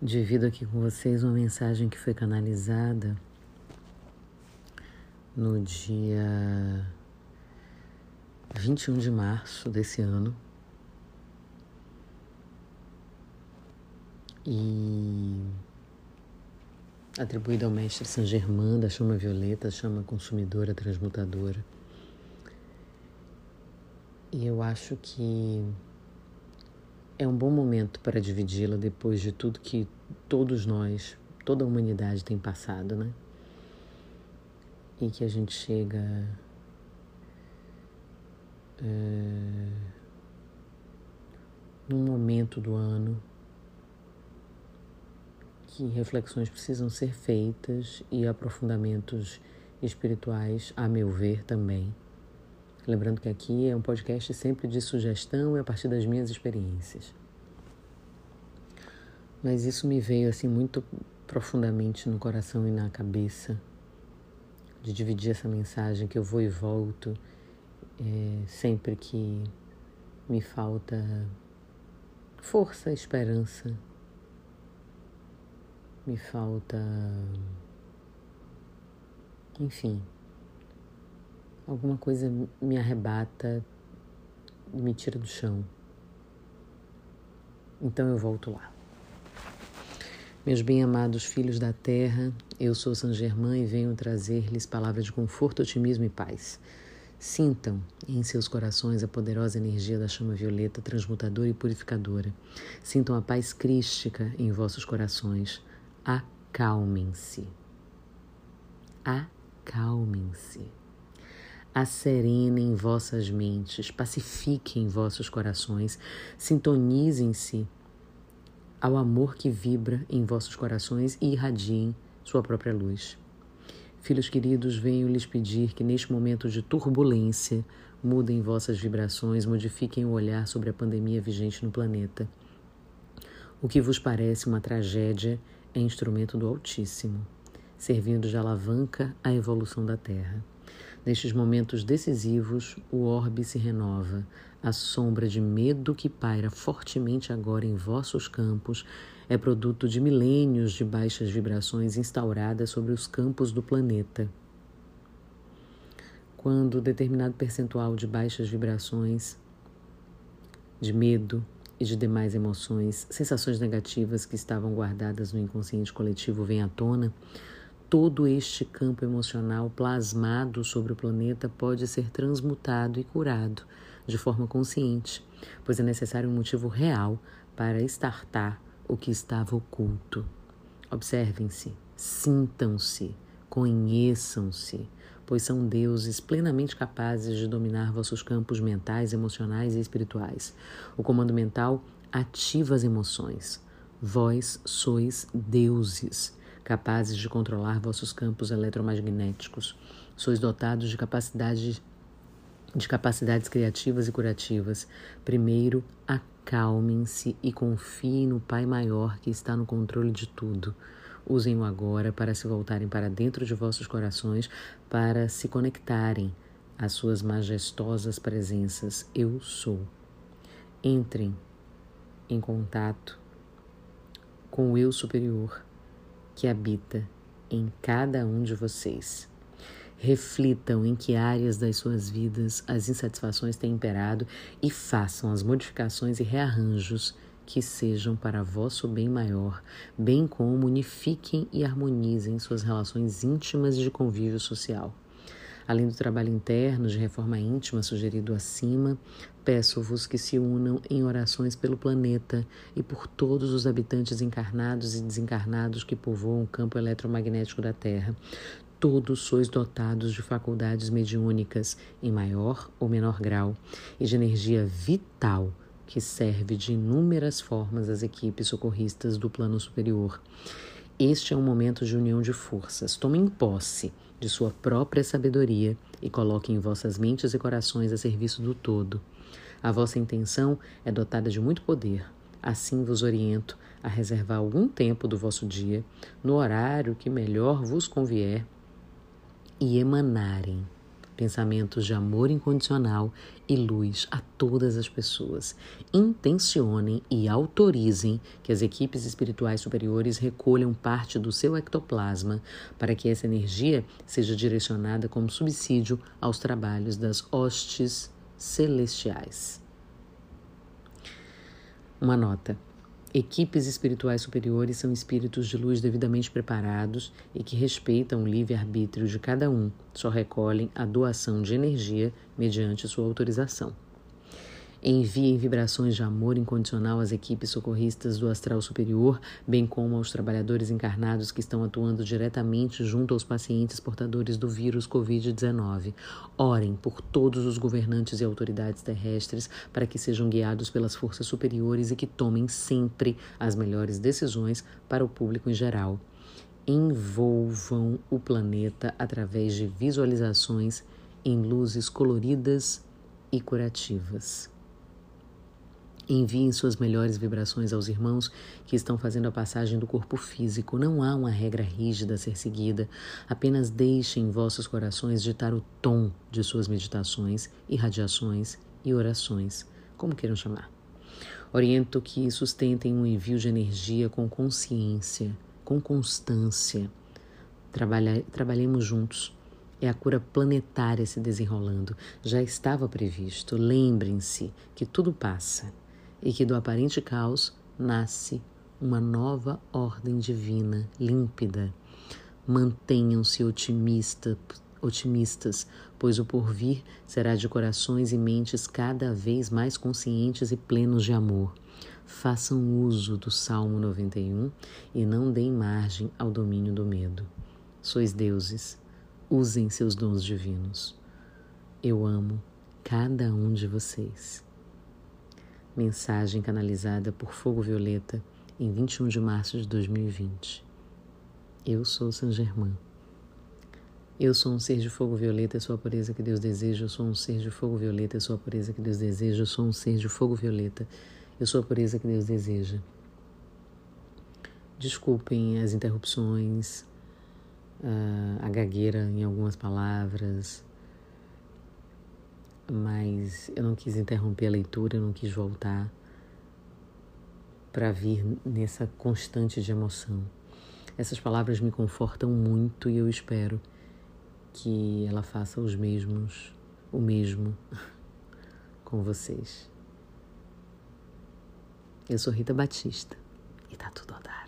Divido aqui com vocês uma mensagem que foi canalizada no dia 21 de março desse ano. E atribuída ao mestre Saint Germain da chama violeta, chama consumidora, transmutadora. E eu acho que é um bom momento para dividi-la depois de tudo que todos nós, toda a humanidade tem passado, né? E que a gente chega é, num momento do ano que reflexões precisam ser feitas e aprofundamentos espirituais, a meu ver, também. Lembrando que aqui é um podcast sempre de sugestão e a partir das minhas experiências. Mas isso me veio assim muito profundamente no coração e na cabeça de dividir essa mensagem que eu vou e volto é, sempre que me falta força, esperança, me falta, enfim, alguma coisa me arrebata e me tira do chão. Então eu volto lá. Meus bem-amados filhos da terra, eu sou San Germain e venho trazer-lhes palavras de conforto, otimismo e paz. Sintam em seus corações a poderosa energia da chama violeta, transmutadora e purificadora. Sintam a paz crística em vossos corações. Acalmem-se. Acalmem-se asserenem vossas mentes, pacifiquem vossos corações, sintonizem-se ao amor que vibra em vossos corações e irradiem sua própria luz. Filhos queridos, venho lhes pedir que neste momento de turbulência mudem vossas vibrações, modifiquem o olhar sobre a pandemia vigente no planeta. O que vos parece uma tragédia é instrumento do Altíssimo, servindo de alavanca à evolução da Terra. Nestes momentos decisivos, o orbe se renova. A sombra de medo que paira fortemente agora em vossos campos é produto de milênios de baixas vibrações instauradas sobre os campos do planeta. Quando determinado percentual de baixas vibrações, de medo e de demais emoções, sensações negativas que estavam guardadas no inconsciente coletivo vem à tona, Todo este campo emocional plasmado sobre o planeta pode ser transmutado e curado de forma consciente, pois é necessário um motivo real para estartar o que estava oculto. Observem-se, sintam-se, conheçam-se, pois são deuses plenamente capazes de dominar vossos campos mentais, emocionais e espirituais. O comando mental ativa as emoções. Vós sois deuses capazes de controlar vossos campos eletromagnéticos. Sois dotados de capacidades de capacidades criativas e curativas. Primeiro, acalmem-se e confiem no Pai maior que está no controle de tudo. Usem-o agora para se voltarem para dentro de vossos corações, para se conectarem às suas majestosas presenças. Eu sou. Entrem em contato com o eu superior que habita em cada um de vocês. Reflitam em que áreas das suas vidas as insatisfações têm imperado e façam as modificações e rearranjos que sejam para vosso bem maior, bem como unifiquem e harmonizem suas relações íntimas de convívio social. Além do trabalho interno de reforma íntima sugerido acima, peço-vos que se unam em orações pelo planeta e por todos os habitantes encarnados e desencarnados que povoam o campo eletromagnético da Terra. Todos sois dotados de faculdades mediúnicas, em maior ou menor grau, e de energia vital que serve de inúmeras formas às equipes socorristas do plano superior. Este é um momento de união de forças. Tomem posse de sua própria sabedoria e coloquem vossas mentes e corações a serviço do todo. A vossa intenção é dotada de muito poder. Assim vos oriento a reservar algum tempo do vosso dia, no horário que melhor vos convier, e emanarem pensamentos de amor incondicional e luz a todas as pessoas. Intencionem e autorizem que as equipes espirituais superiores recolham parte do seu ectoplasma para que essa energia seja direcionada como subsídio aos trabalhos das hostes celestiais. Uma nota. Equipes espirituais superiores são espíritos de luz devidamente preparados e que respeitam o livre-arbítrio de cada um, só recolhem a doação de energia mediante sua autorização. Enviem vibrações de amor incondicional às equipes socorristas do astral superior, bem como aos trabalhadores encarnados que estão atuando diretamente junto aos pacientes portadores do vírus Covid-19. Orem por todos os governantes e autoridades terrestres para que sejam guiados pelas forças superiores e que tomem sempre as melhores decisões para o público em geral. Envolvam o planeta através de visualizações em luzes coloridas e curativas. Enviem suas melhores vibrações aos irmãos que estão fazendo a passagem do corpo físico. Não há uma regra rígida a ser seguida. Apenas deixem vossos corações ditar o tom de suas meditações, irradiações e orações, como queiram chamar. Oriento que sustentem um envio de energia com consciência, com constância. Trabalha, trabalhemos juntos. É a cura planetária se desenrolando. Já estava previsto. Lembrem-se que tudo passa e que do aparente caos nasce uma nova ordem divina, límpida. Mantenham-se otimista, otimistas, pois o porvir será de corações e mentes cada vez mais conscientes e plenos de amor. Façam uso do Salmo 91 e não deem margem ao domínio do medo. Sois deuses, usem seus dons divinos. Eu amo cada um de vocês. Mensagem canalizada por Fogo Violeta em 21 de março de 2020. Eu sou Saint Germain. Eu sou um ser de fogo violeta, sou a pureza que Deus deseja. Eu sou um ser de fogo violeta, sou a pureza que Deus deseja. Eu sou um ser de fogo violeta, eu sou a pureza que Deus deseja. Desculpem as interrupções, a gagueira em algumas palavras, mas eu não quis interromper a leitura, eu não quis voltar para vir nessa constante de emoção. Essas palavras me confortam muito e eu espero que ela faça os mesmos, o mesmo com vocês. Eu sou Rita Batista e tá tudo a dar.